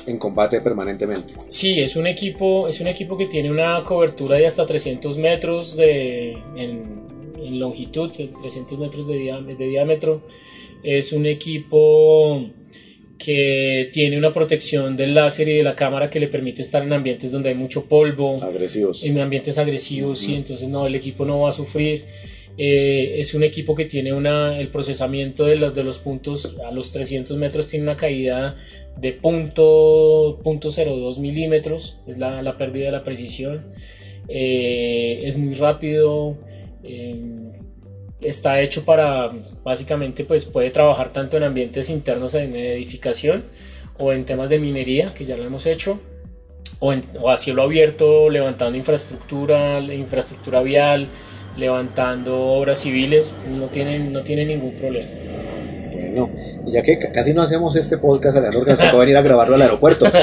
en combate permanentemente. Sí, es un equipo, es un equipo que tiene una cobertura de hasta 300 metros de, en, longitud, 300 metros de, de diámetro. Es un equipo que tiene una protección del láser y de la cámara que le permite estar en ambientes donde hay mucho polvo. Agresivos. En ambientes agresivos, sí, entonces no, el equipo no va a sufrir. Eh, es un equipo que tiene una, el procesamiento de los, de los puntos a los 300 metros, tiene una caída de punto, punto 0.2 milímetros, es la, la, pérdida de la precisión. Eh, es muy rápido. Eh, está hecho para, básicamente, pues puede trabajar tanto en ambientes internos en edificación o en temas de minería, que ya lo hemos hecho, o, en, o a cielo abierto, levantando infraestructura, infraestructura vial, levantando obras civiles, no tienen, no tiene ningún problema. Bueno, ya que casi no hacemos este podcast, Alejandro, que nos tocó venir a grabarlo al aeropuerto.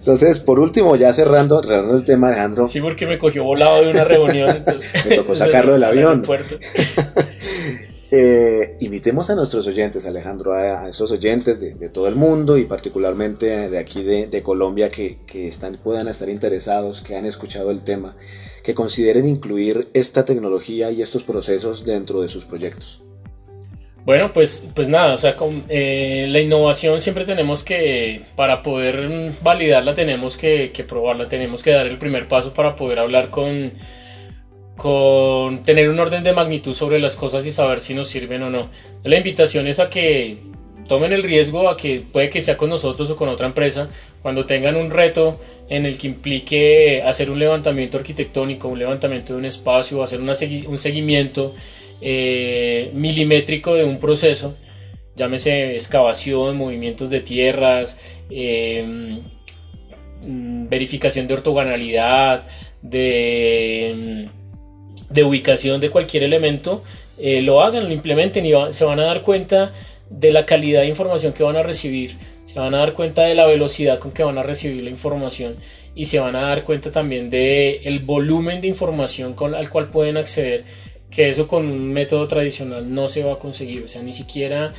Entonces, por último, ya cerrando, cerrando el tema, Alejandro. Sí, porque me cogió volado de una reunión, entonces. me tocó sacarlo del avión. eh, invitemos a nuestros oyentes, Alejandro, a, esos oyentes de, de, todo el mundo y particularmente de aquí de, de Colombia que, que están, puedan estar interesados, que han escuchado el tema, que consideren incluir esta tecnología y estos procesos dentro de sus proyectos. Bueno, pues, pues nada, o sea, con, eh, la innovación siempre tenemos que, para poder validarla, tenemos que, que, probarla, tenemos que dar el primer paso para poder hablar con, con tener un orden de magnitud sobre las cosas y saber si nos sirven o no. La invitación es a que tomen el riesgo, a que puede que sea con nosotros o con otra empresa, cuando tengan un reto en el que implique hacer un levantamiento arquitectónico, un levantamiento de un espacio, hacer una, un seguimiento eh, milimétrico de un proceso, llámese excavación, movimientos de tierras, eh, mm, verificación de ortogonalidad, de, mm, de, ubicación de cualquier elemento, eh, lo hagan, lo implementen y se van a dar cuenta de la calidad de información que van a recibir, se van a dar cuenta de la velocidad con que van a recibir la información y se van a dar cuenta también de el volumen de información con, al cual pueden acceder que eso con un método tradicional no se va a conseguir, o sea, ni siquiera,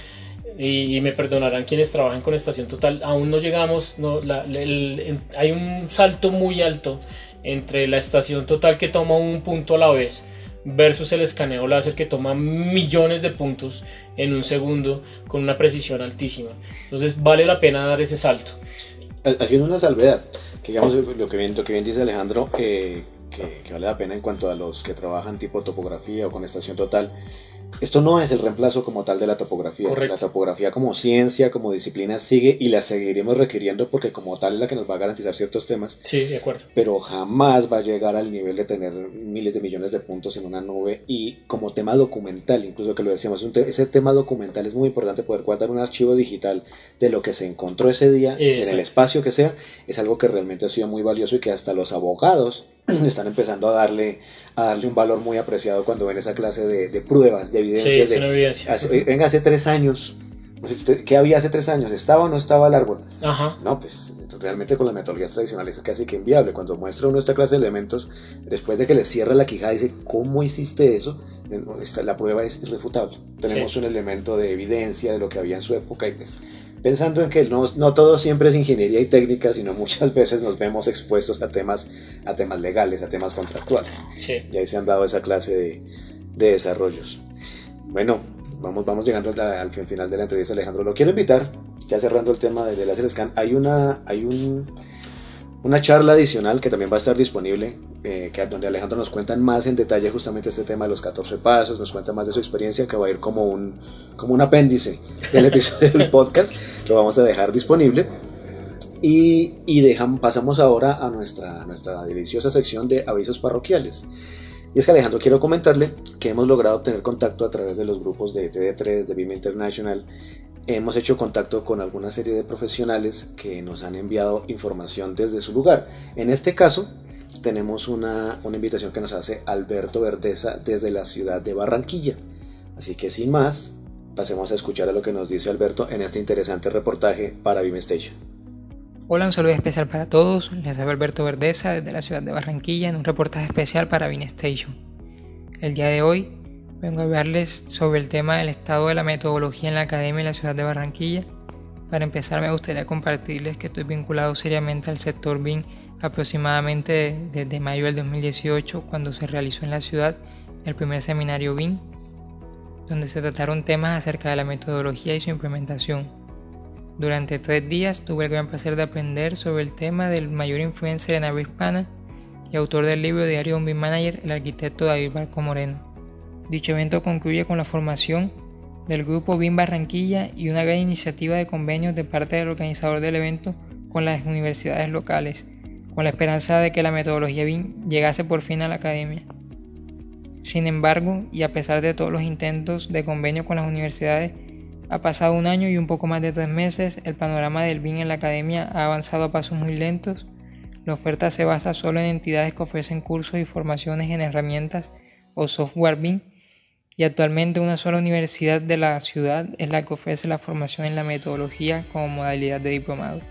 y, me perdonarán quienes trabajan con estación total, aún no llegamos, no, la, el, hay un salto muy alto entre la estación total que toma un punto a la vez versus el escaneo láser que toma millones de puntos en un segundo con una precisión altísima. Entonces vale la pena dar ese salto. Haciendo una salvedad, que digamos lo que bien, lo que bien dice Alejandro, eh, que, vale la pena en cuanto a los que trabajan tipo topografía o con estación total. Esto no es el reemplazo como tal de la topografía. La topografía como ciencia, como disciplina sigue y la seguiremos requiriendo porque como tal es la que nos va a garantizar ciertos temas. Sí, de acuerdo. Pero jamás va a llegar al nivel de tener miles de millones de puntos en una nube y como tema documental, incluso que lo decíamos, ese tema documental es muy importante poder guardar un archivo digital de lo que se encontró ese día en el espacio que sea, es algo que realmente ha sido muy valioso y que hasta los abogados están empezando a darle, a darle un valor muy apreciado cuando ven esa clase de, de pruebas, de evidencias. Sí, de, evidencia. venga, hace tres años, pues, ¿qué había hace tres años? ¿Estaba o no estaba el árbol? Ajá. No, pues realmente con las metodologías tradicionales es casi que inviable. Cuando muestra uno esta clase de elementos, después de que le cierra la quijada, dice, ¿cómo hiciste eso? La prueba es irrefutable. Tenemos sí. un elemento de evidencia de lo que había en su época y pues pensando en que no, no, todo siempre es ingeniería y técnica, sino muchas veces nos vemos expuestos a temas, a temas legales, a temas contractuales. Sí. Y ahí se han dado esa clase de, de desarrollos. Bueno, vamos, vamos llegando al final de la entrevista, Alejandro. Lo quiero invitar, ya cerrando el tema de, de láser scan, hay una, hay un, una charla adicional que también va a estar disponible eh, que, donde Alejandro nos cuenta más en detalle justamente este tema de los 14 pasos, nos cuenta más de su experiencia, que va a ir como un, como un apéndice del episodio del podcast, lo vamos a dejar disponible. Y, y pasamos ahora a nuestra, nuestra deliciosa sección de avisos parroquiales. Y es que Alejandro, quiero comentarle que hemos logrado obtener contacto a través de los grupos de TD3, de BIM International. Hemos hecho contacto con alguna serie de profesionales que nos han enviado información desde su lugar. En este caso, tenemos una, una, invitación que nos hace Alberto Verdeza desde la ciudad de Barranquilla. Así que sin más, pasemos a escuchar a lo que nos dice Alberto en este interesante reportaje para Station. Hola, un saludo especial para todos. Les habla Alberto Verdeza desde la ciudad de Barranquilla en un reportaje especial para BIM Station. El día de hoy vengo a hablarles sobre el tema del estado de la metodología en la academia en la ciudad de Barranquilla, Para empezar me gustaría compartirles que estoy vinculado seriamente al sector BIM aproximadamente desde mayo del 2018 cuando se realizó en la ciudad el primer seminario BIM donde se trataron temas acerca de la metodología y su implementación. Durante tres días tuve el gran placer de aprender sobre el tema del mayor influencer en habla hispana y autor del libro Diario un BIM Manager, el arquitecto David Barco Moreno. Dicho evento concluye con la formación del grupo BIM Barranquilla y una gran iniciativa de convenios de parte del organizador del evento con las universidades locales, con la esperanza de que la metodología BIM llegase por fin a la academia. Sin embargo, y a pesar de todos los intentos de convenio con las universidades, ha pasado un año y un poco más de tres meses, el panorama del BIM en la academia ha avanzado a pasos muy lentos, la oferta se basa solo en entidades que ofrecen cursos y formaciones en herramientas o software BIM y actualmente una sola universidad de la ciudad es la que ofrece la formación en la metodología como modalidad de diplomado.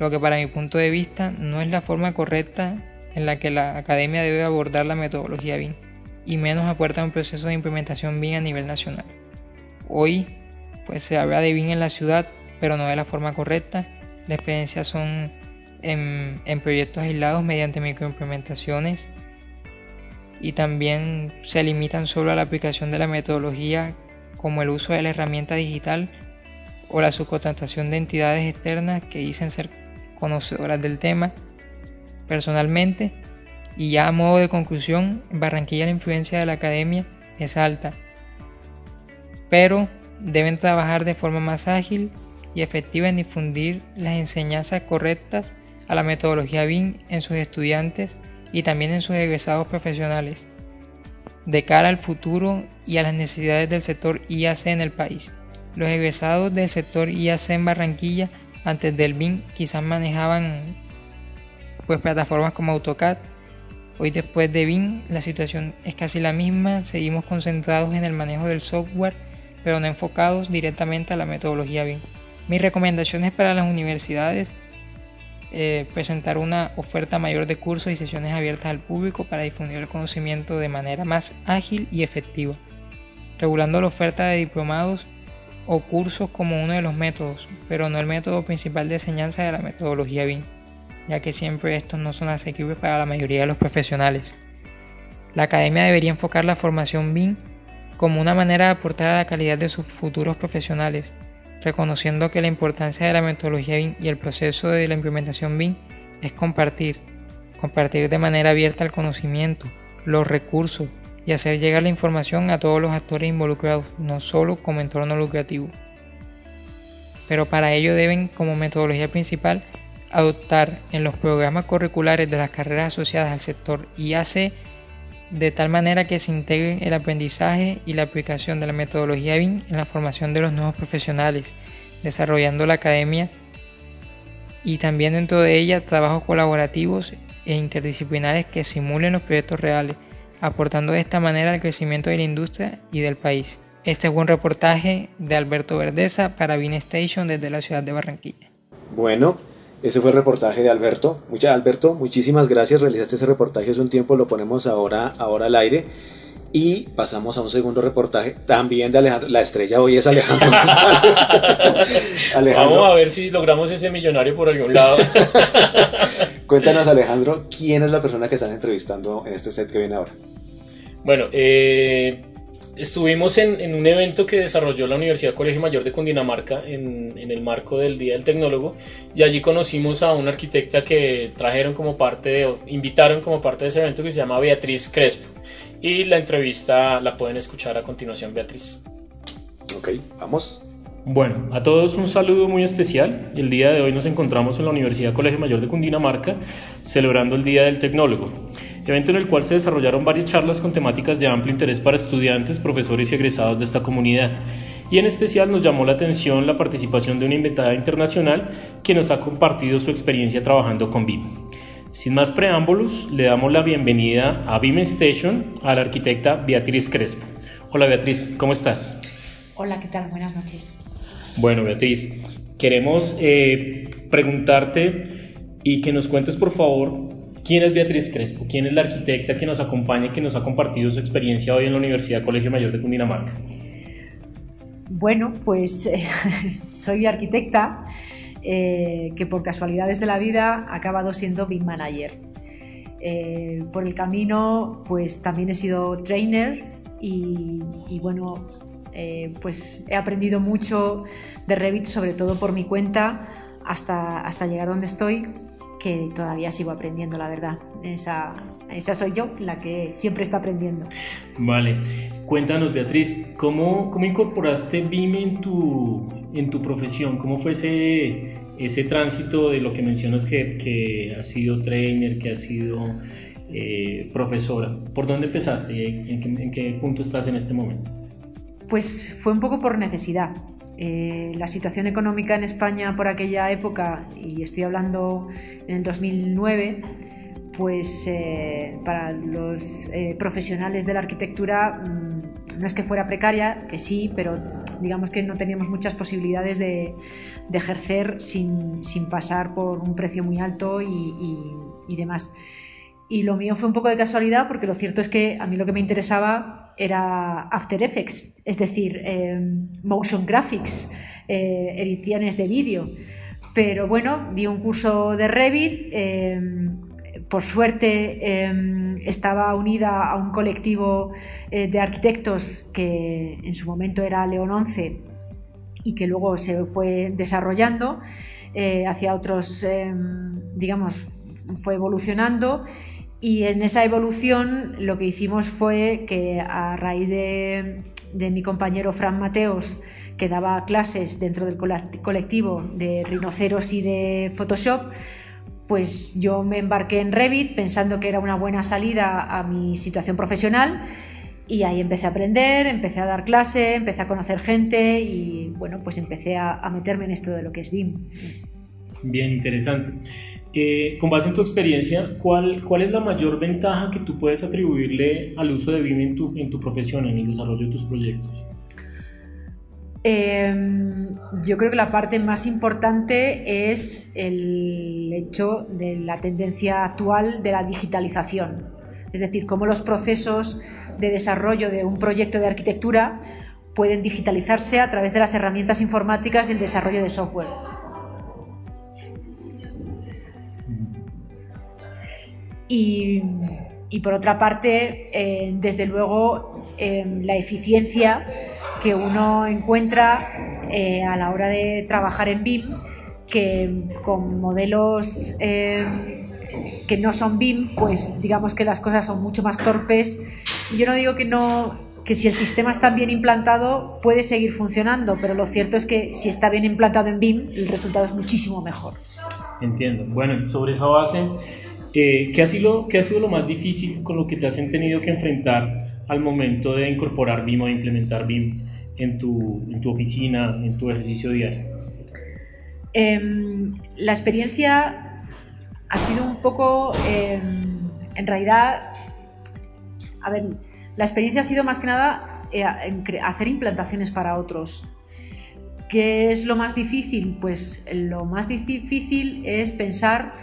Lo que para mi punto de vista no es la forma correcta en la que la academia debe abordar la metodología BIM y menos apuerta un proceso de implementación BIM a nivel nacional. Hoy pues se habla de BIM en la ciudad pero no de la forma correcta. Las experiencias son en proyectos aislados mediante microimplementaciones y también se limitan solo a la aplicación de la metodología como el uso de la herramienta digital o la subcontratación de entidades externas que dicen ser conocedoras del tema. Personalmente, y ya a modo de conclusión, en Barranquilla la influencia de la academia es alta, pero deben trabajar de forma más ágil y efectiva en difundir las enseñanzas correctas a la metodología BIM en sus estudiantes y también en sus egresados profesionales, de cara al futuro y a las necesidades del sector IAC en el país. Los egresados del sector IAC en Barranquilla antes del BIM quizás manejaban pues plataformas como AutoCAD. Hoy después de BIM la situación es casi la misma, seguimos concentrados en el manejo del software, pero no enfocados directamente a la metodología BIM. Mis recomendaciones para las universidades eh, presentar una oferta mayor de cursos y sesiones abiertas al público para difundir el conocimiento de manera más ágil y efectiva, regulando la oferta de diplomados o cursos como uno de los métodos, pero no el método principal de enseñanza de la metodología BIM, ya que siempre estos no son asequibles para la mayoría de los profesionales. La academia debería enfocar la formación BIM como una manera de aportar a la calidad de sus futuros profesionales, reconociendo que la importancia de la metodología BIM y el proceso de la implementación BIM es compartir, compartir de manera abierta el conocimiento, los recursos y hacer llegar la información a todos los actores involucrados, no solo como entorno lucrativo. Pero para ello deben, como metodología principal, adoptar en los programas curriculares de las carreras asociadas al sector IAC de tal manera que se integren el aprendizaje y la aplicación de la metodología BIM en la formación de los nuevos profesionales, desarrollando la academia y también dentro de ella trabajos colaborativos e interdisciplinares que simulen los proyectos reales, aportando de esta manera al crecimiento de la industria y del país. Este es un reportaje de Alberto Verdeza para BIM Station desde la ciudad de Barranquilla. Bueno, ese fue el reportaje de Alberto. Mucha, Alberto, muchísimas gracias. Realizaste ese reportaje hace un tiempo, lo ponemos ahora, ahora al aire. Y pasamos a un segundo reportaje también de Alejandro. La estrella hoy es Alejandro González. Vamos a ver si logramos ese millonario por algún lado. Cuéntanos, Alejandro, ¿quién es la persona que estás entrevistando en este set que viene ahora? Bueno, eh, estuvimos en, un evento que desarrolló la Universidad Colegio Mayor de Cundinamarca en, el marco del Día del Tecnólogo y allí conocimos a una arquitecta que trajeron como parte de, invitaron como parte de ese evento que se llama Beatriz Crespo y la entrevista la pueden escuchar a continuación Beatriz. Ok, vamos. Bueno, a todos un saludo muy especial. El día de hoy nos encontramos en la Universidad Colegio Mayor de Cundinamarca celebrando el Día del Tecnólogo, evento en el cual se desarrollaron varias charlas con temáticas de amplio interés para estudiantes, profesores y egresados de esta comunidad. Y en especial nos llamó la atención la participación de una invitada internacional que nos ha compartido su experiencia trabajando con BIM. Sin más preámbulos, le damos la bienvenida a BIM Station a la arquitecta Beatriz Crespo. Hola Beatriz, ¿cómo estás? Hola, ¿qué tal? Buenas noches. Bueno, Beatriz, queremos eh, preguntarte y que nos cuentes, por favor, quién es Beatriz Crespo, quién es la arquitecta que nos acompaña y que nos ha compartido su experiencia hoy en la Universidad Colegio Mayor de Cundinamarca. Bueno, pues soy arquitecta que por casualidades de la vida ha acabado siendo BIM Manager. por el camino, pues también he sido trainer y bueno, pues he aprendido mucho de Revit, sobre todo por mi cuenta, hasta, hasta llegar donde estoy, que todavía sigo aprendiendo, la verdad. Esa, esa soy yo, la que siempre está aprendiendo. Vale. Cuéntanos, Beatriz, ¿cómo, cómo incorporaste BIM en tu, en tu profesión? ¿Cómo fue ese, ese tránsito de lo que mencionas que, que has sido trainer, que has sido eh, profesora? ¿Por dónde empezaste? ¿En ¿En qué punto estás en este momento? Pues fue un poco por necesidad. Eh, la situación económica en España por aquella época, y estoy hablando en el 2009, pues eh, para los eh, profesionales de la arquitectura mm, no es que fuera precaria, que sí, pero digamos que no teníamos muchas posibilidades de, ejercer sin, pasar por un precio muy alto y demás. Y lo mío fue un poco de casualidad porque lo cierto es que a mí lo que me interesaba era After Effects, es decir, em, motion graphics, eh, ediciones de vídeo. Pero bueno, di un curso de Revit, em, por suerte em, estaba unida a un colectivo eh, de arquitectos que en su momento era León 11 y que luego se fue desarrollando eh, hacia otros, digamos, fue evolucionando y en esa evolución lo que hicimos fue que a raíz de, mi compañero Fran Mateos, que daba clases dentro del colectivo de rinoceros y de Photoshop, pues yo me embarqué en Revit pensando que era una buena salida a mi situación profesional y ahí empecé a aprender, empecé a dar clase, empecé a conocer gente y bueno, pues empecé a meterme en esto de lo que es BIM. Bien interesante. Eh, con base en tu experiencia, ¿cuál, ¿cuál es la mayor ventaja que tú puedes atribuirle al uso de BIM en tu, en tu profesión, en el desarrollo de tus proyectos? Em, yo creo que la parte más importante es el hecho de la tendencia actual de la digitalización. Es decir, cómo los procesos de desarrollo de un proyecto de arquitectura pueden digitalizarse a través de las herramientas informáticas y el desarrollo de software. Y, por otra parte, eh, desde luego, em, la eficiencia que uno encuentra eh, a la hora de trabajar en BIM, que con modelos em, que no son BIM, pues digamos que las cosas son mucho más torpes. Yo no digo que no que si el sistema está bien implantado puede seguir funcionando, pero lo cierto es que si está bien implantado en BIM, el resultado es muchísimo mejor. Entiendo. Bueno, sobre esa base, eh, ¿qué, ha sido, ¿Qué ha sido lo más difícil con lo que te has tenido que enfrentar al momento de incorporar BIM o implementar BIM en tu, en tu oficina, en tu ejercicio diario? Em, la experiencia ha sido un poco, em, en realidad, a ver, la experiencia ha sido más que nada eh, hacer implantaciones para otros. ¿Qué es lo más difícil? Pues lo más difícil es pensar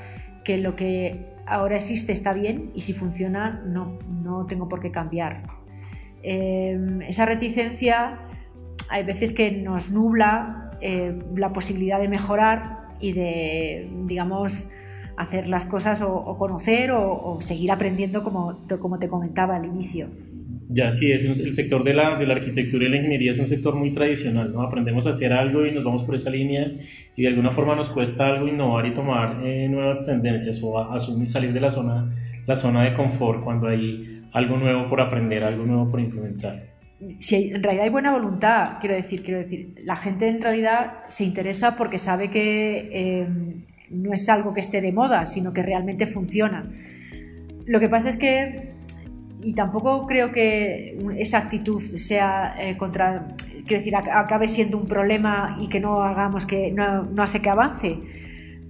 que lo que ahora existe está bien y si funciona no, no tengo por qué cambiar. Em, esa reticencia hay veces que nos nubla eh, la posibilidad de mejorar y de, digamos, hacer las cosas o, conocer o, seguir aprendiendo como, como te comentaba al inicio. Ya, sí, es el sector de la, de la, arquitectura y la ingeniería es un sector muy tradicional, ¿no? Aprendemos a hacer algo y nos vamos por esa línea y de alguna forma nos cuesta algo innovar y tomar eh, nuevas tendencias o asumir, salir de la zona, la zona de confort cuando hay algo nuevo por aprender, algo nuevo por implementar. Si en realidad hay buena voluntad, quiero decir, quiero decir, la gente en realidad se interesa porque sabe que eh, no es algo que esté de moda, sino que realmente funciona. Lo que pasa es que y tampoco creo que esa actitud sea eh, contra, quiero decir, acabe siendo un problema y que no hagamos que no, hace que avance.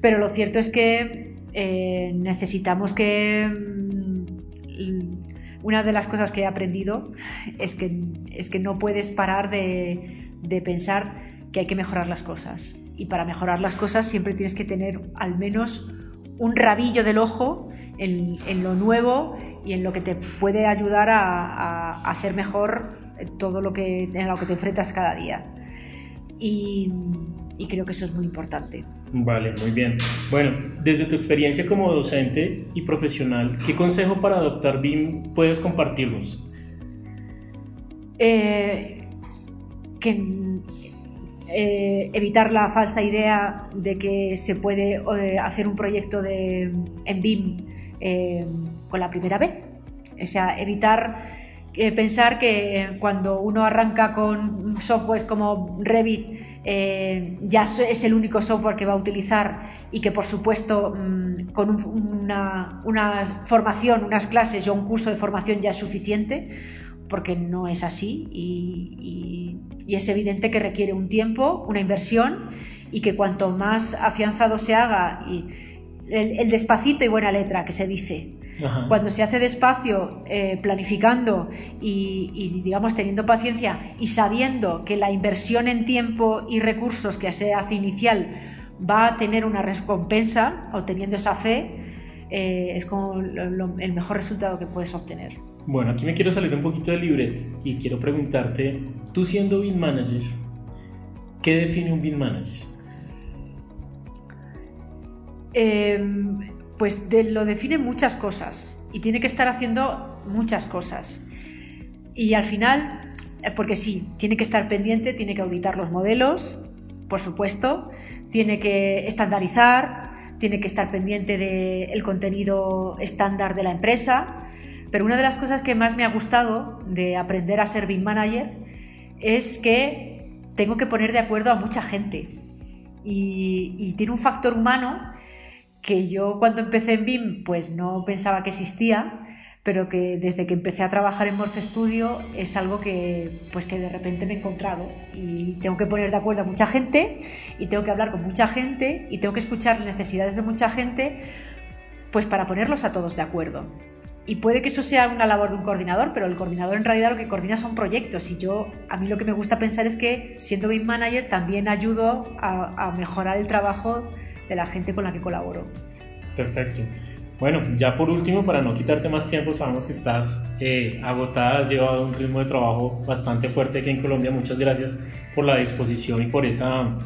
Pero lo cierto es que eh, necesitamos que mm, una de las cosas que he aprendido es que, es que no puedes parar de, de pensar que hay que mejorar las cosas. Y para mejorar las cosas siempre tienes que tener al menos un rabillo del ojo en, lo nuevo y en lo que te puede ayudar a, hacer mejor todo lo que, en lo que te enfrentas cada día. y, y creo que eso es muy importante. Vale, muy bien. Bueno, desde tu experiencia como docente y profesional, ¿qué consejo para adoptar BIM puedes compartirnos? Eh, que eh, evitar la falsa idea de que se puede eh, hacer un proyecto de, en BIM con la primera vez. O sea, evitar pensar que cuando uno arranca con softwares como Revit eh, ya es el único software que va a utilizar y que por supuesto mm, con una, formación, unas clases o un curso de formación ya es suficiente, porque no es así y, es evidente que requiere un tiempo, una inversión y que cuanto más afianzado se haga y el despacito y buena letra que se dice, cuando se hace despacio, eh, planificando y, digamos, teniendo paciencia y sabiendo que la inversión en tiempo y recursos que se hace inicial va a tener una recompensa, obteniendo esa fe, eh, es como el mejor resultado que puedes obtener. Bueno, aquí me quiero salir un poquito del libreto y quiero preguntarte, tú siendo BIM Manager, ¿qué define un BIM Manager? Eh, pues lo define muchas cosas y tiene que estar haciendo muchas cosas. Y al final, eh, porque sí, tiene que estar pendiente, tiene que auditar los modelos, por supuesto, tiene que estandarizar, tiene que estar pendiente del contenido estándar de la empresa. Pero una de las cosas que más me ha gustado de aprender a ser BIM Manager es que tengo que poner de acuerdo a mucha gente. Y tiene un factor humano que yo cuando empecé en BIM pues no pensaba que existía, pero que desde que empecé a trabajar en Morph Studio es algo que pues que de repente me he encontrado y tengo que poner de acuerdo a mucha gente y tengo que hablar con mucha gente y tengo que escuchar necesidades de mucha gente pues para ponerlos a todos de acuerdo. Y puede que eso sea una labor de un coordinador, pero el coordinador en realidad lo que coordina son proyectos y yo a mí lo que me gusta pensar es que siendo BIM manager también ayudo a, a mejorar el trabajo de la gente con la que colaboro. Perfecto. Bueno, ya por último, para no quitarte más tiempo, sabemos que estás eh, agotada, has llevado un ritmo de trabajo bastante fuerte aquí en Colombia. Muchas gracias por la disposición y por esa,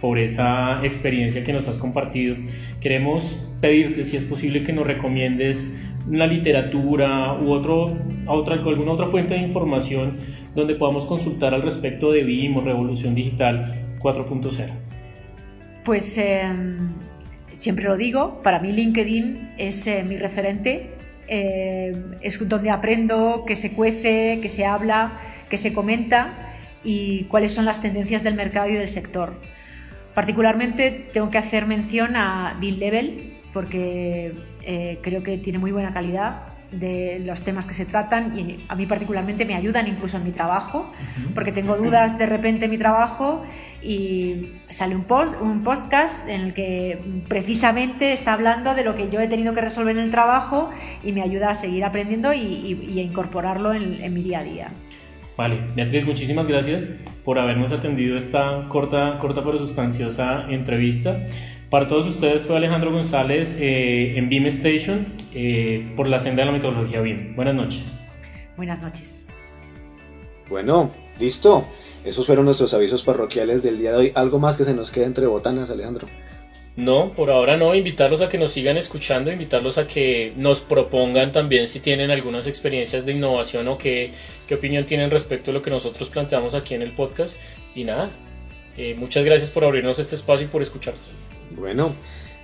por esa experiencia que nos has compartido. Queremos pedirte, si es posible, que nos recomiendes una literatura u otro, otra, alguna otra fuente de información donde podamos consultar al respecto de BIM o Revolución Digital 4.0. Pues em, siempre lo digo, para mí LinkedIn es eh, mi referente, em, es donde aprendo que se cuece, que se habla, que se comenta y cuáles son las tendencias del mercado y del sector. Particularmente tengo que hacer mención a BIM Level porque eh, creo que tiene muy buena calidad de los temas que se tratan y a mí particularmente me ayudan incluso en mi trabajo, porque tengo dudas de repente en mi trabajo y sale un, post, un podcast en el que precisamente está hablando de lo que yo he tenido que resolver en el trabajo y me ayuda a seguir aprendiendo y, a incorporarlo en, en, mi día a día. Vale, Beatriz, muchísimas gracias por habernos atendido esta corta, corta pero sustanciosa entrevista. Para todos ustedes fue Alejandro González eh, en BIM Station eh, por la senda de la metodología BIM. Buenas noches. Buenas noches. Bueno, listo. Esos fueron nuestros avisos parroquiales del día de hoy. ¿Algo más que se nos quede entre botanas, Alejandro? No, por ahora no. Invitarlos a que nos sigan escuchando, invitarlos a que nos propongan también si tienen algunas experiencias de innovación o qué, qué opinión tienen respecto a lo que nosotros planteamos aquí en el podcast. Y nada, eh, muchas gracias por abrirnos este espacio y por escucharnos. Bueno,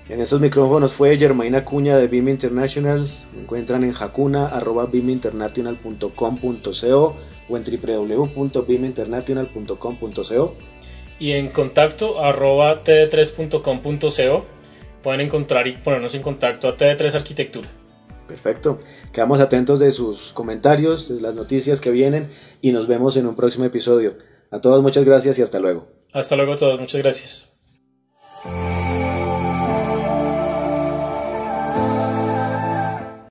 en estos micrófonos fue Germaina Cuña de BIM International. Me encuentran en jacuna.biminternational.com.co o en www.biminternational.com.co. Y en contacto arroba td3.com.co pueden encontrar y ponernos en contacto a TD3 Arquitectura. Perfecto. Quedamos atentos de sus comentarios, de las noticias que vienen y nos vemos en un próximo episodio. A todos muchas gracias y hasta luego. Hasta luego a todos, muchas gracias.